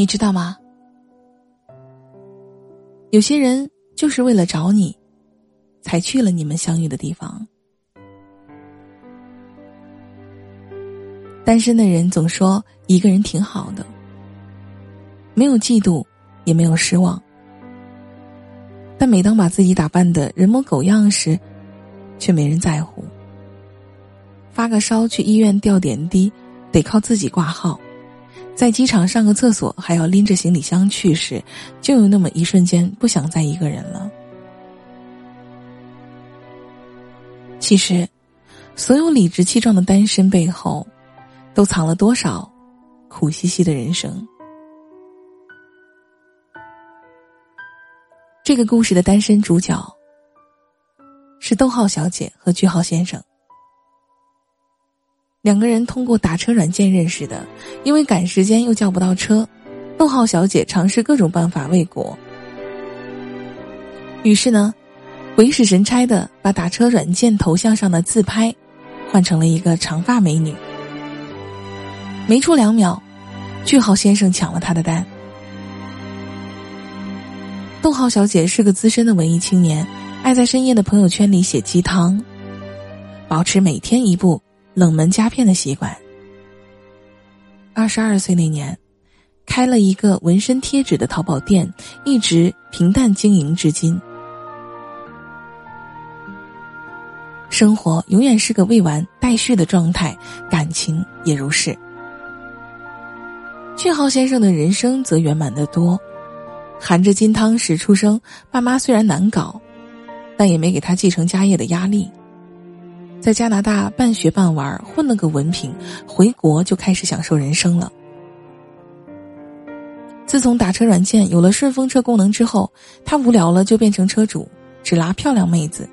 你知道吗？有些人就是为了找你，才去了你们相遇的地方。单身的人总说一个人挺好的，没有嫉妒，也没有失望。但每当把自己打扮的人模狗样时，却没人在乎。发个烧去医院吊点滴，得靠自己挂号；在机场上个厕所，还要拎着行李箱去时，就有那么一瞬间不想再一个人了。其实，所有理直气壮的单身背后。都藏了多少苦兮兮的人生？这个故事的单身主角是逗号小姐和句号先生，两个人通过打车软件认识的。因为赶时间又叫不到车，逗号小姐尝试各种办法未果，于是呢，鬼使神差的把打车软件头像上的自拍换成了一个长发美女。没出两秒，句号先生抢了他的单。逗号小姐是个资深的文艺青年，爱在深夜的朋友圈里写鸡汤，保持每天一部冷门佳片的习惯。二十二岁那年，开了一个纹身贴纸的淘宝店，一直平淡经营至今。生活永远是个未完待续的状态，感情也如是。句号先生的人生则圆满的多，含着金汤匙出生，爸妈虽然难搞，但也没给他继承家业的压力。在加拿大半学半玩混了个文凭，回国就开始享受人生了。自从打车软件有了顺风车功能之后，他无聊了就变成车主，只拉漂亮妹子，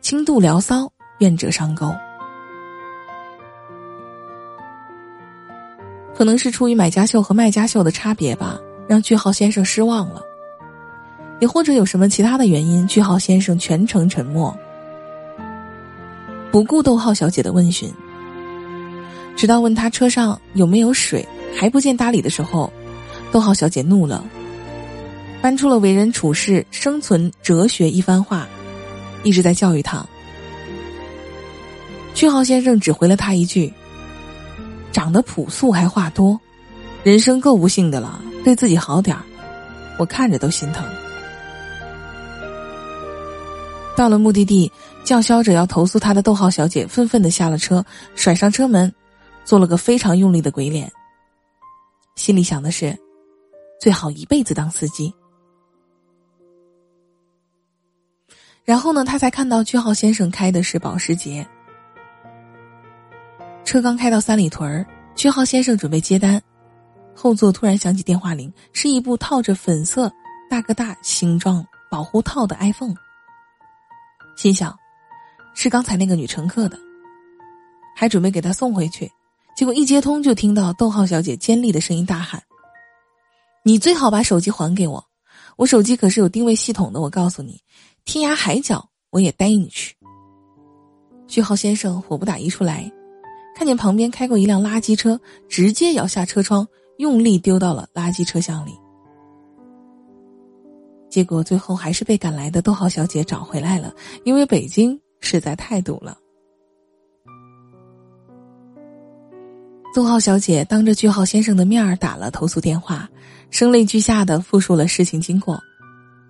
轻度聊骚，愿者上钩。可能是出于买家秀和卖家秀的差别吧，让句号先生失望了。也或者有什么其他的原因，句号先生全程沉默，不顾逗号小姐的问询。直到问他车上有没有水还不见搭理的时候，逗号小姐怒了，搬出了为人处事、生存哲学一番话，一直在教育他。句号先生只回了他一句。长得朴素还话多，人生够不幸的了，对自己好点儿，我看着都心疼。到了目的地，叫嚣着要投诉他的逗号小姐愤愤的下了车，甩上车门，做了个非常用力的鬼脸。心里想的是，最好一辈子当司机。然后呢，他才看到句号先生开的是保时捷。车刚开到三里屯儿，句号先生准备接单，后座突然响起电话铃，是一部套着粉色大哥大形状保护套的 iPhone。心想，是刚才那个女乘客的，还准备给她送回去，结果一接通就听到逗号小姐尖利的声音大喊：“你最好把手机还给我，我手机可是有定位系统的，我告诉你，天涯海角我也带你去。”句号先生火不打一处来。看见旁边开过一辆垃圾车，直接摇下车窗，用力丢到了垃圾车厢里。结果最后还是被赶来的逗号小姐找回来了，因为北京实在太堵了。逗号小姐当着句号先生的面儿打了投诉电话，声泪俱下的复述了事情经过，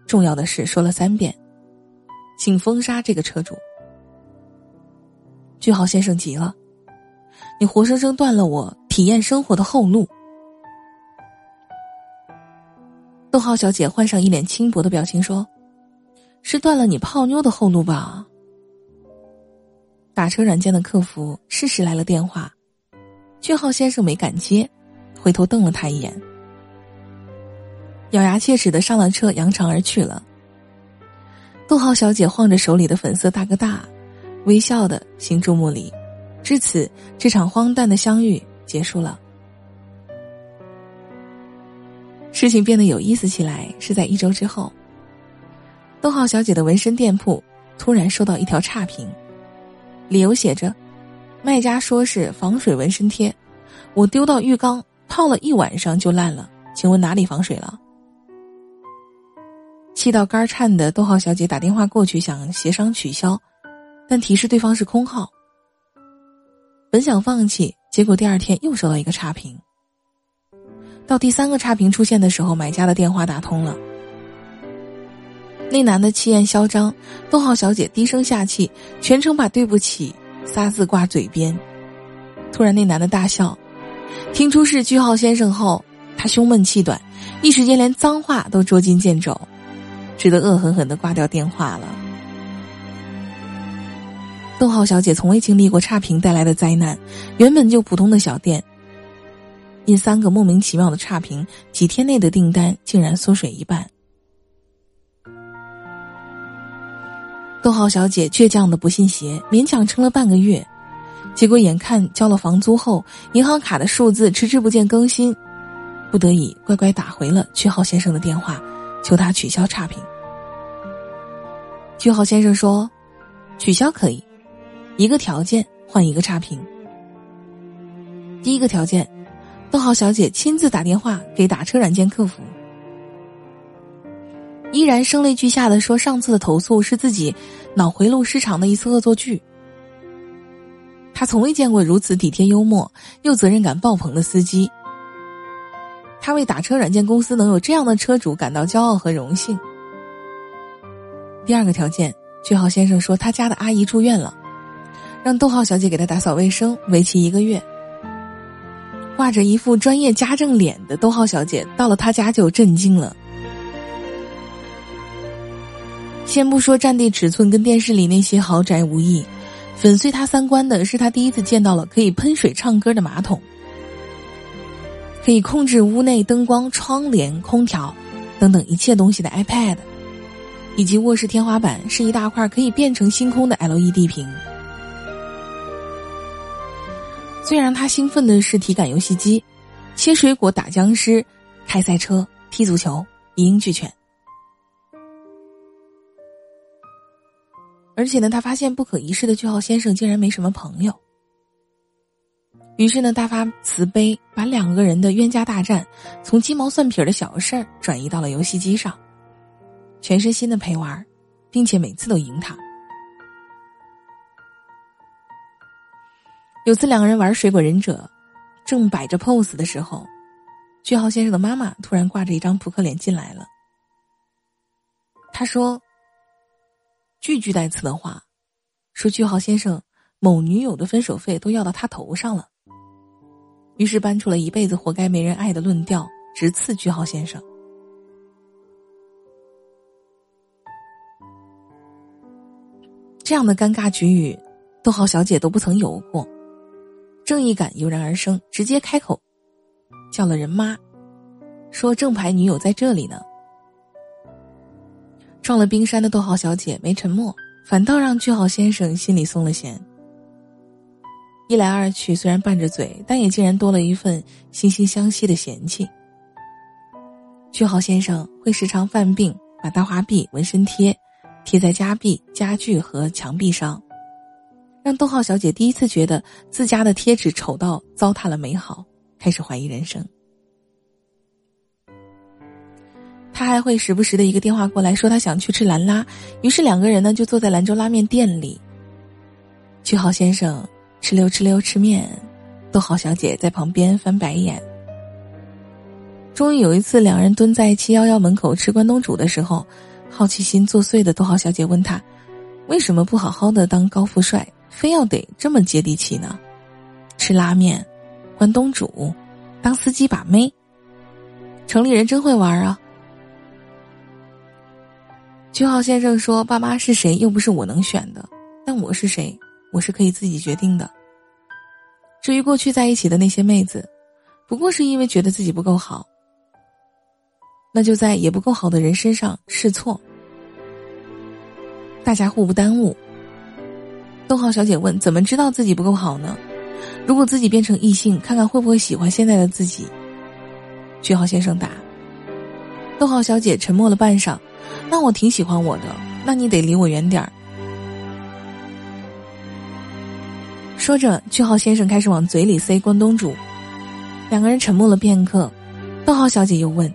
重要的是说了三遍，请封杀这个车主。句号先生急了。你活生生断了我体验生活的后路。逗号小姐换上一脸轻薄的表情说：“是断了你泡妞的后路吧？”打车软件的客服适时来了电话，句号先生没敢接，回头瞪了他一眼，咬牙切齿的上了车，扬长而去了。逗号小姐晃着手里的粉色大哥大，微笑的行注目礼。至此，这场荒诞的相遇结束了。事情变得有意思起来，是在一周之后。逗号小姐的纹身店铺突然收到一条差评，理由写着：“卖家说是防水纹身贴，我丢到浴缸泡了一晚上就烂了，请问哪里防水了？气到肝颤的逗号小姐打电话过去想协商取消，但提示对方是空号。本想放弃，结果第二天又收到一个差评。到第三个差评出现的时候，买家的电话打通了。那男的气焰嚣张，逗号小姐低声下气，全程把“对不起”仨字挂嘴边。突然，那男的大笑，听出是句号先生后，他胸闷气短，一时间连脏话都捉襟见肘，只得恶狠狠的挂掉电话了。逗号小姐从未经历过差评带来的灾难，原本就普通的小店，因三个莫名其妙的差评，几天内的订单竟然缩水一半。逗号小姐倔强的不信邪，勉强撑了半个月，结果眼看交了房租后，银行卡的数字迟迟不见更新，不得已乖乖打回了句号先生的电话，求他取消差评。句号先生说：“取消可以，一个条件换一个差评。第一个条件，逗号小姐亲自打电话给打车软件客服。”依然声泪俱下的说：“上次的投诉是自己脑回路失常的一次恶作剧。”他从未见过如此体贴幽默又责任感爆棚的司机。他为打车软件公司能有这样的车主感到骄傲和荣幸。第二个条件，句号先生说他家的阿姨住院了，让逗号小姐给他打扫卫生，为期一个月。挂着一副专业家政脸的逗号小姐到了他家就震惊了。先不说占地尺寸跟电视里那些豪宅无异，粉碎他三观的是他第一次见到了可以喷水唱歌的马桶，可以控制屋内灯光、窗帘、空调等等一切东西的 iPad，以及卧室天花板是一大块可以变成星空的 LED 屏。最让他兴奋的是体感游戏机，切水果、打僵尸、开赛车、踢足球，一应俱全。而且呢，他发现不可一世的句号先生竟然没什么朋友。于是呢，大发慈悲，把两个人的冤家大战从鸡毛蒜皮的小事儿转移到了游戏机上，全身心的陪玩，并且每次都赢他。有次两个人玩水果忍者，正摆着 pose 的时候，句号先生的妈妈突然挂着一张扑克脸进来了。他说。句句带刺的话，说句号先生某女友的分手费都要到他头上了。于是搬出了一辈子活该没人爱的论调，直刺句号先生。这样的尴尬局域，逗号小姐都不曾有过。正义感油然而生，直接开口叫了人妈，说正牌女友在这里呢。撞了冰山的逗号小姐没沉默，反倒让句号先生心里松了弦。一来二去，虽然拌着嘴，但也竟然多了一份惺惺相惜的嫌弃。句号先生会时常犯病，把大花臂纹身贴贴在家壁、家具和墙壁上，让逗号小姐第一次觉得自家的贴纸丑到糟蹋了美好，开始怀疑人生。他还会时不时的一个电话过来，说他想去吃兰拉，于是两个人呢就坐在兰州拉面店里。句号先生吃溜吃溜吃面，逗号小姐在旁边翻白眼。终于有一次，两人蹲在七幺幺门口吃关东煮的时候，好奇心作祟的逗号小姐问他：“为什么不好好的当高富帅，非要得这么接地气呢？吃拉面，关东煮，当司机把妹，城里人真会玩啊！”句号先生说：“爸妈是谁，又不是我能选的。但我是谁，我是可以自己决定的。至于过去在一起的那些妹子，不过是因为觉得自己不够好，那就在也不够好的人身上试错，大家互不耽误。”逗号小姐问：“怎么知道自己不够好呢？如果自己变成异性，看看会不会喜欢现在的自己？”句号先生答。逗号小姐沉默了半晌。那我挺喜欢我的，那你得离我远点儿。说着，句号先生开始往嘴里塞关东煮，两个人沉默了片刻，逗号小姐又问：“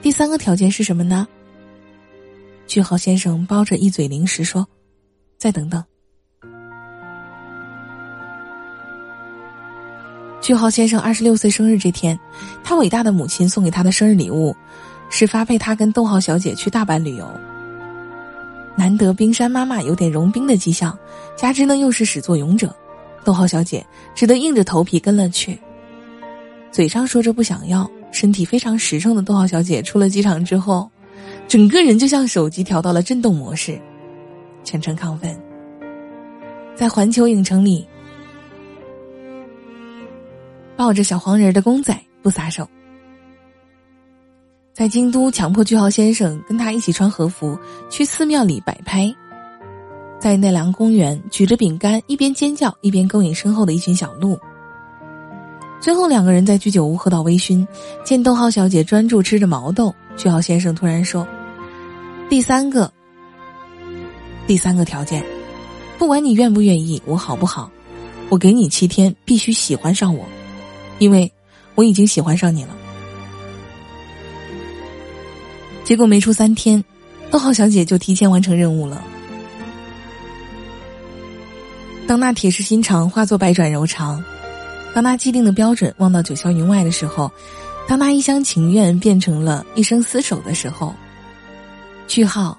第三个条件是什么呢？”句号先生包着一嘴零食说：“再等等。”句号先生二十六岁生日这天，他伟大的母亲送给他的生日礼物，是发配他跟逗号小姐去大阪旅游。难得冰山妈妈有点融冰的迹象，加之呢又是始作俑者，逗号小姐只得硬着头皮跟了去。嘴上说着不想要，身体非常实诚的逗号小姐出了机场之后，整个人就像手机调到了震动模式，全程亢奋。在环球影城里。抱着小黄人的公仔不撒手，在京都强迫句号先生跟他一起穿和服去寺庙里摆拍，在奈良公园举着饼干一边尖叫一边勾引身后的一群小鹿。最后两个人在居酒屋喝到微醺，见逗号小姐专注吃着毛豆，句号先生突然说：“第三个，第三个条件，不管你愿不愿意，我好不好，我给你七天，必须喜欢上我。”因为我已经喜欢上你了，结果没出三天，逗号小姐就提前完成任务了。当那铁石心肠化作百转柔肠，当那既定的标准望到九霄云外的时候，当那一厢情愿变成了一生厮守的时候，句号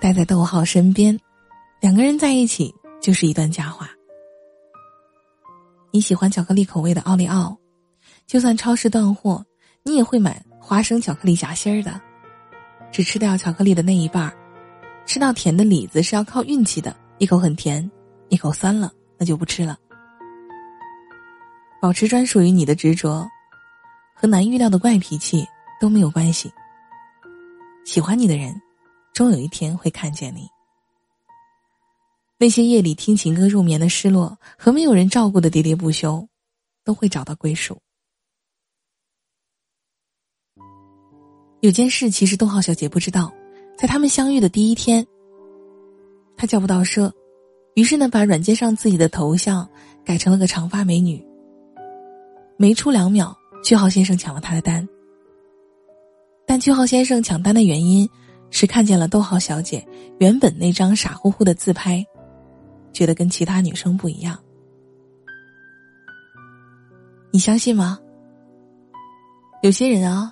待在逗号身边，两个人在一起就是一段佳话。你喜欢巧克力口味的奥利奥，就算超市断货，你也会买花生巧克力夹心儿的。只吃掉巧克力的那一半儿，吃到甜的李子是要靠运气的，一口很甜，一口酸了，那就不吃了。保持专属于你的执着，和难预料的怪脾气都没有关系。喜欢你的人，终有一天会看见你。那些夜里听情歌入眠的失落和没有人照顾的喋喋不休，都会找到归属。有件事其实逗号小姐不知道，在他们相遇的第一天，她叫不到车，于是呢把软件上自己的头像改成了个长发美女。没出两秒，句号先生抢了他的单。但句号先生抢单的原因是看见了逗号小姐原本那张傻乎乎的自拍。觉得跟其他女生不一样，你相信吗？有些人啊，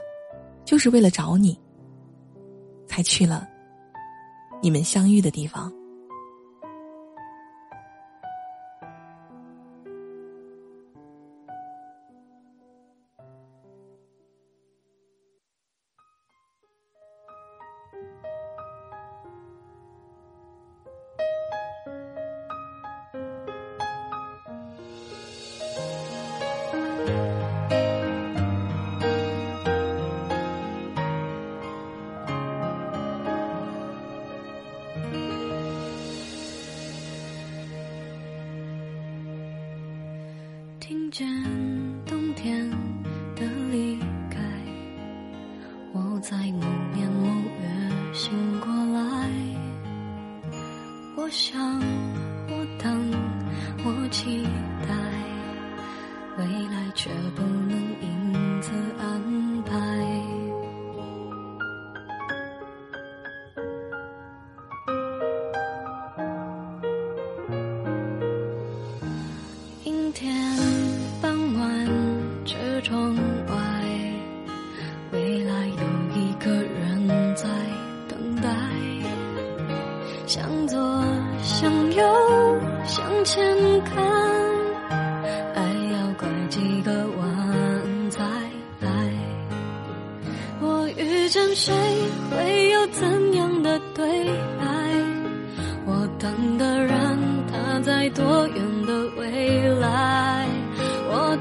就是为了找你，才去了你们相遇的地方。听见冬天的离开，我在某年某月醒过来。我想，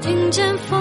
听见风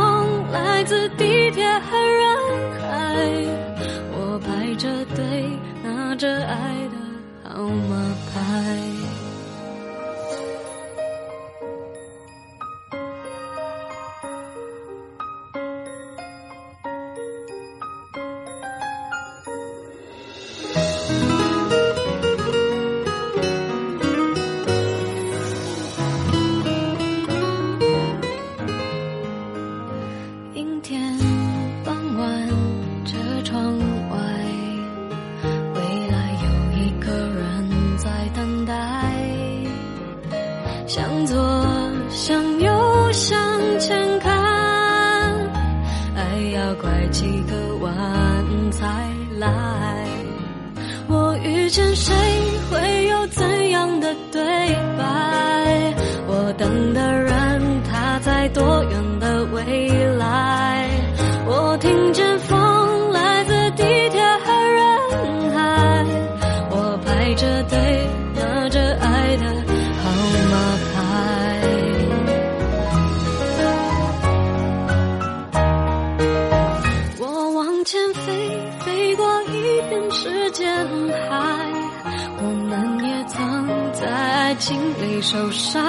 受伤。